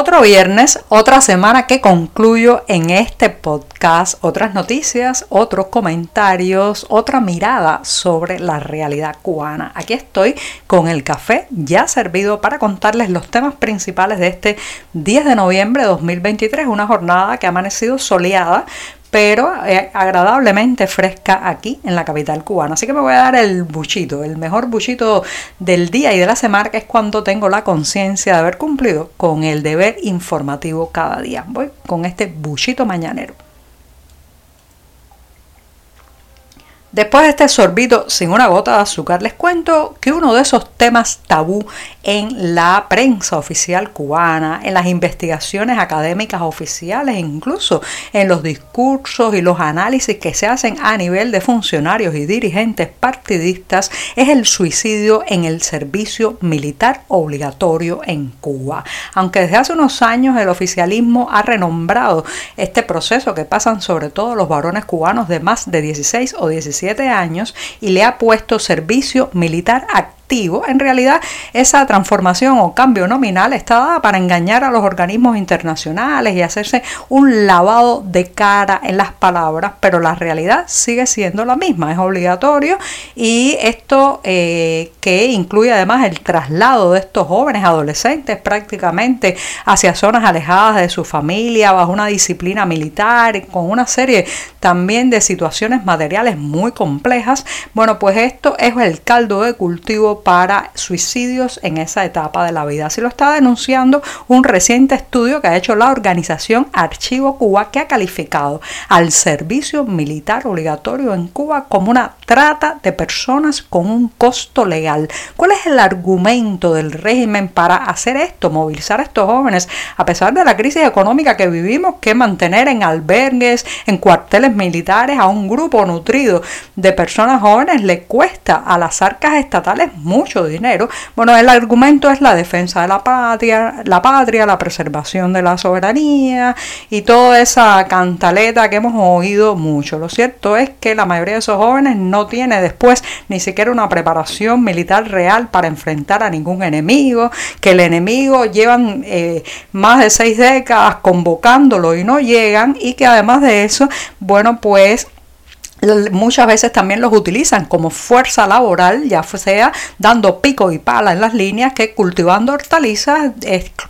Otro viernes, otra semana que concluyo en este podcast, otras noticias, otros comentarios, otra mirada sobre la realidad cubana. Aquí estoy con el café ya servido para contarles los temas principales de este 10 de noviembre de 2023, una jornada que ha amanecido soleada, pero eh, agradablemente fresca aquí en la capital cubana. Así que me voy a dar el buchito, el mejor buchito del día y de la semana, que es cuando tengo la conciencia de haber cumplido con el deber informativo cada día. Voy con este buchito mañanero. Después de este sorbito sin una gota de azúcar, les cuento que uno de esos temas tabú en la prensa oficial cubana, en las investigaciones académicas oficiales, incluso en los discursos y los análisis que se hacen a nivel de funcionarios y dirigentes partidistas, es el suicidio en el servicio militar obligatorio en Cuba. Aunque desde hace unos años el oficialismo ha renombrado este proceso que pasan sobre todo los varones cubanos de más de 16 o 17 años y le ha puesto servicio militar activo en realidad esa transformación o cambio nominal está dada para engañar a los organismos internacionales y hacerse un lavado de cara en las palabras, pero la realidad sigue siendo la misma, es obligatorio y esto eh, que incluye además el traslado de estos jóvenes adolescentes prácticamente hacia zonas alejadas de su familia, bajo una disciplina militar, con una serie también de situaciones materiales muy complejas, bueno, pues esto es el caldo de cultivo para suicidios en esa etapa de la vida. Así lo está denunciando un reciente estudio que ha hecho la organización Archivo Cuba que ha calificado al servicio militar obligatorio en Cuba como una trata de personas con un costo legal. ¿Cuál es el argumento del régimen para hacer esto, movilizar a estos jóvenes a pesar de la crisis económica que vivimos, que mantener en albergues, en cuarteles militares a un grupo nutrido de personas jóvenes le cuesta a las arcas estatales mucho dinero. Bueno, el argumento es la defensa de la patria, la patria, la preservación de la soberanía y toda esa cantaleta que hemos oído mucho. Lo cierto es que la mayoría de esos jóvenes no tiene después ni siquiera una preparación militar real para enfrentar a ningún enemigo, que el enemigo llevan eh, más de seis décadas convocándolo y no llegan y que además de eso, bueno, pues muchas veces también los utilizan como fuerza laboral, ya sea dando pico y pala en las líneas que cultivando hortalizas,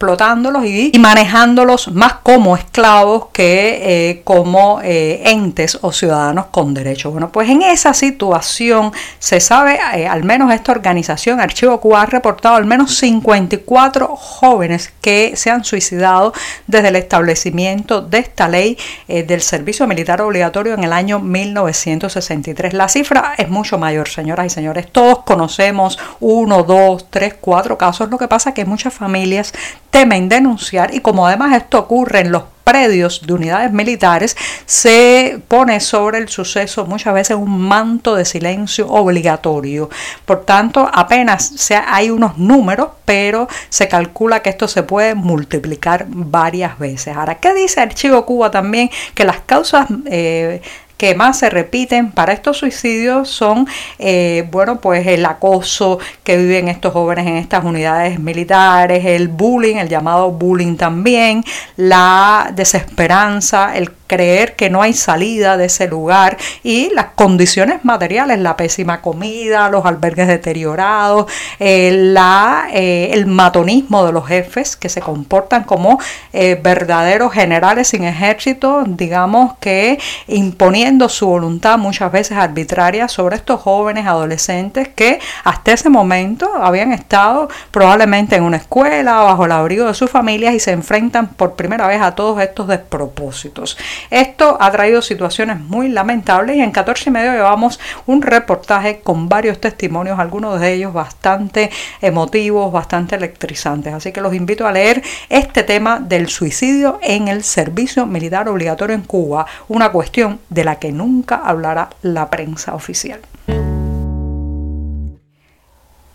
explotándolos y, manejándolos más como esclavos que eh, como eh, entes o ciudadanos con derechos. Bueno, pues en esa situación se sabe, eh, al menos esta organización, Archivo Cuba, ha reportado al menos 54 jóvenes que se han suicidado desde el establecimiento de esta ley del servicio militar obligatorio en el año 1900 1963. La cifra es mucho mayor, señoras y señores. Todos conocemos uno, dos, tres, cuatro casos. Lo que pasa es que muchas familias temen denunciar y como además esto ocurre en los predios de unidades militares, se pone sobre el suceso muchas veces un manto de silencio obligatorio. Por tanto, apenas hay unos números, pero se calcula que esto se puede multiplicar varias veces. Ahora, ¿qué dice Archivo Cuba también? Que las causas eh, que más se repiten para estos suicidios son, eh, bueno, pues el acoso que viven estos jóvenes en estas unidades militares, el bullying, el llamado bullying también, la desesperanza, el creer que no hay salida de ese lugar y las condiciones materiales, la pésima comida, los albergues deteriorados, eh, eh, el matonismo de los jefes que se comportan como eh, verdaderos generales sin ejército, digamos que imponiendo su voluntad muchas veces arbitraria sobre estos jóvenes adolescentes que hasta ese momento habían estado probablemente en una escuela bajo el abrigo de sus familias y se enfrentan por primera vez a todos estos despropósitos. Esto ha traído situaciones muy lamentables y en 14 y medio llevamos un reportaje con varios testimonios, algunos de ellos bastante emotivos, bastante electrizantes. Así que los invito a leer este tema del suicidio en el servicio militar obligatorio en Cuba, una cuestión de la que nunca hablará la prensa oficial.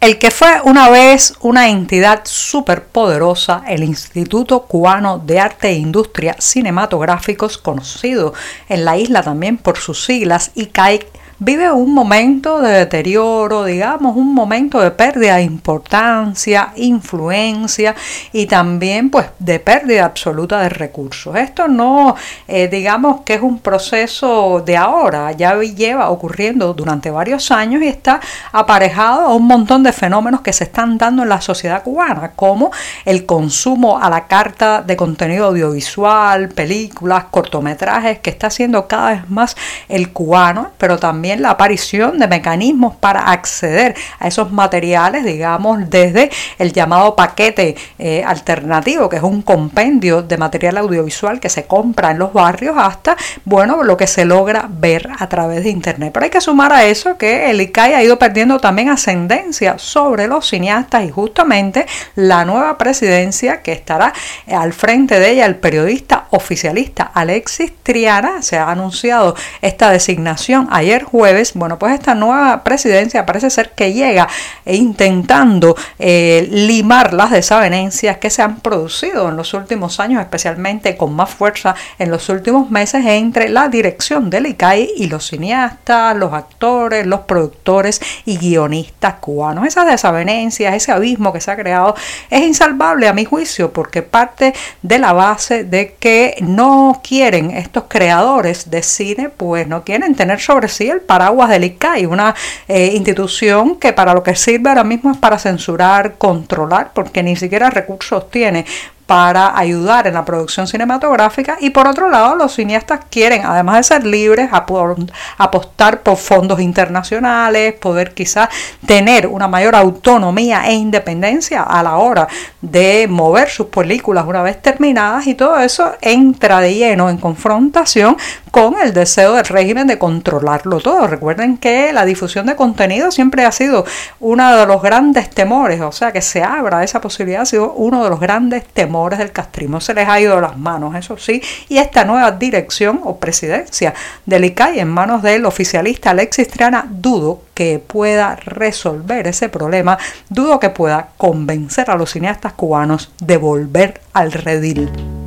El que fue una vez una entidad superpoderosa, el Instituto Cubano de Arte e Industria Cinematográficos, conocido en la isla también por sus siglas ICAIC, vive un momento de deterioro, digamos, un momento de pérdida de importancia, influencia y también pues de pérdida absoluta de recursos. Esto no, eh, digamos que es un proceso de ahora, ya lleva ocurriendo durante varios años y está aparejado a un montón de fenómenos que se están dando en la sociedad cubana, como el consumo a la carta de contenido audiovisual, películas, cortometrajes, que está haciendo cada vez más el cubano, pero también la aparición de mecanismos para acceder a esos materiales, digamos, desde el llamado paquete eh, alternativo, que es un compendio de material audiovisual que se compra en los barrios, hasta, bueno, lo que se logra ver a través de Internet. Pero hay que sumar a eso que el ICAI ha ido perdiendo también ascendencia sobre los cineastas y justamente la nueva presidencia que estará al frente de ella, el periodista oficialista Alexis Triana, se ha anunciado esta designación ayer jueves, bueno, pues esta nueva presidencia parece ser que llega intentando eh, limar las desavenencias que se han producido en los últimos años, especialmente con más fuerza en los últimos meses entre la dirección del ICAI y los cineastas, los actores, los productores y guionistas cubanos. Esas desavenencias, ese abismo que se ha creado es insalvable a mi juicio porque parte de la base de que no quieren estos creadores de cine, pues no quieren tener sobre sí el paraguas del ICAI, una eh, institución que para lo que sirve ahora mismo es para censurar, controlar, porque ni siquiera recursos tiene para ayudar en la producción cinematográfica y por otro lado los cineastas quieren, además de ser libres, apostar por fondos internacionales, poder quizás tener una mayor autonomía e independencia a la hora de mover sus películas una vez terminadas y todo eso entra de lleno en confrontación con el deseo del régimen de controlarlo todo. Recuerden que la difusión de contenido siempre ha sido uno de los grandes temores, o sea, que se abra esa posibilidad ha sido uno de los grandes temores del castrismo se les ha ido las manos, eso sí, y esta nueva dirección o presidencia del ICAI en manos del oficialista Alexis Triana, dudo que pueda resolver ese problema, dudo que pueda convencer a los cineastas cubanos de volver al redil.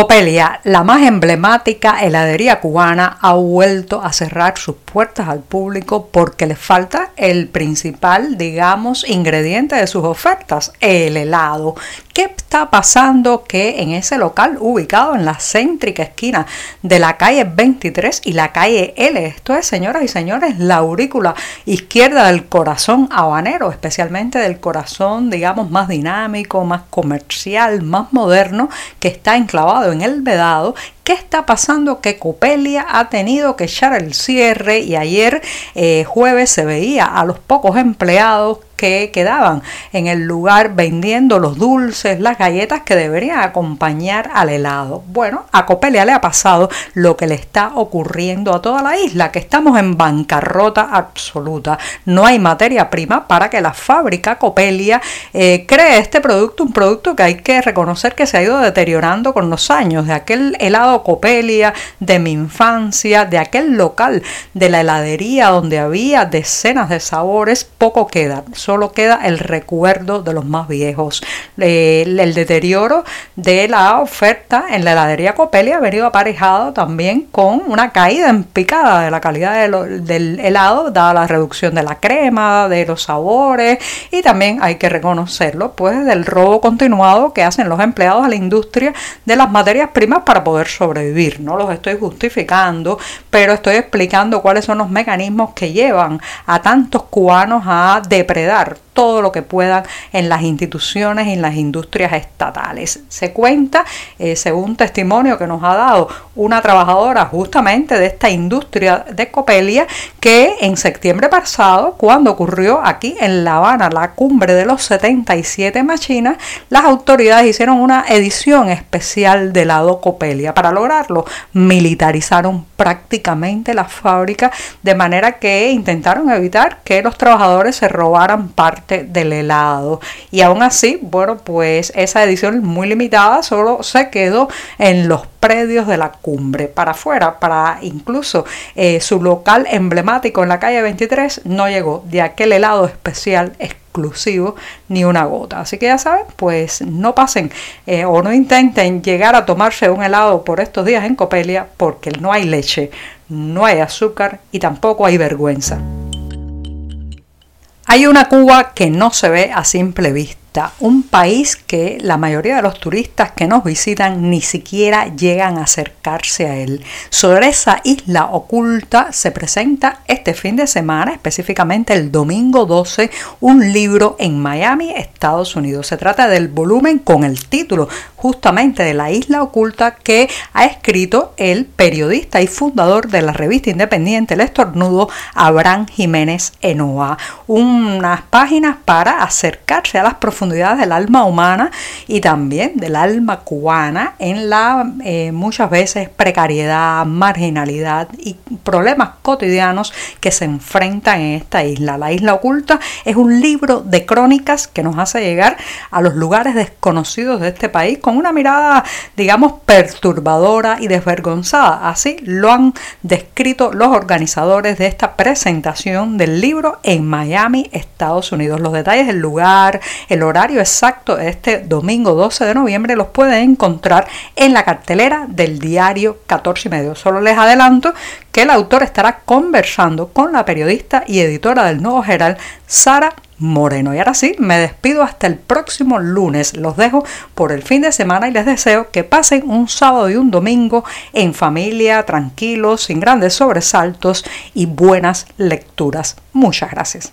Copelia, la más emblemática heladería cubana, ha vuelto a cerrar sus puertas al público porque le falta el principal, digamos, ingrediente de sus ofertas, el helado. ¿Qué está pasando que en ese local ubicado en la céntrica esquina de la calle 23 y la calle L, esto es, señoras y señores, la aurícula izquierda del corazón habanero, especialmente del corazón, digamos, más dinámico, más comercial, más moderno, que está enclavado en el Vedado, ¿Qué está pasando? Que Copelia ha tenido que echar el cierre y ayer eh, jueves se veía a los pocos empleados que quedaban en el lugar vendiendo los dulces, las galletas que deberían acompañar al helado. Bueno, a Copelia le ha pasado lo que le está ocurriendo a toda la isla, que estamos en bancarrota absoluta. No hay materia prima para que la fábrica Copelia eh, cree este producto, un producto que hay que reconocer que se ha ido deteriorando con los años, de aquel helado Copelia de mi infancia, de aquel local de la heladería donde había decenas de sabores, poco queda solo queda el recuerdo de los más viejos. el deterioro de la oferta en la heladería Copelia ha venido aparejado también con una caída en picada de la calidad del helado, dada la reducción de la crema, de los sabores y también hay que reconocerlo, pues del robo continuado que hacen los empleados a la industria de las materias primas para poder sobrevivir. No los estoy justificando, pero estoy explicando cuáles son los mecanismos que llevan a tantos cubanos a depredar todo lo que puedan en las instituciones y en las industrias estatales. Se cuenta, eh, según testimonio que nos ha dado una trabajadora justamente de esta industria de Copelia, que en septiembre pasado, cuando ocurrió aquí en La Habana la cumbre de los 77 machinas, las autoridades hicieron una edición especial de lado Copelia. Para lograrlo, militarizaron prácticamente la fábrica de manera que intentaron evitar que los trabajadores se robaran parte del helado. Y aún así, bueno, pues esa edición muy limitada solo se quedó en los predios de la cumbre. Para afuera, para incluso eh, su local emblemático en la calle 23, no llegó de aquel helado especial exclusivo ni una gota. Así que ya saben, pues no pasen eh, o no intenten llegar a tomarse un helado por estos días en Copelia porque no hay leche, no hay azúcar y tampoco hay vergüenza. Hay una Cuba que no se ve a simple vista un país que la mayoría de los turistas que nos visitan ni siquiera llegan a acercarse a él. Sobre esa isla oculta se presenta este fin de semana, específicamente el domingo 12, un libro en Miami, Estados Unidos. Se trata del volumen con el título justamente de la isla oculta que ha escrito el periodista y fundador de la revista independiente El Estornudo, Abraham Jiménez Enoa. Unas páginas para acercarse a las profundidades del alma humana y también del alma cubana en la eh, muchas veces precariedad, marginalidad y problemas cotidianos que se enfrentan en esta isla. La isla oculta es un libro de crónicas que nos hace llegar a los lugares desconocidos de este país con una mirada, digamos, perturbadora y desvergonzada. Así lo han descrito los organizadores de esta presentación del libro en Miami, Estados Unidos. Los detalles del lugar, el horario exacto de este domingo 12 de noviembre los pueden encontrar en la cartelera del diario 14 y medio. Solo les adelanto que el autor estará conversando con la periodista y editora del Nuevo Geral, Sara Moreno. Y ahora sí, me despido hasta el próximo lunes. Los dejo por el fin de semana y les deseo que pasen un sábado y un domingo en familia, tranquilos, sin grandes sobresaltos y buenas lecturas. Muchas gracias.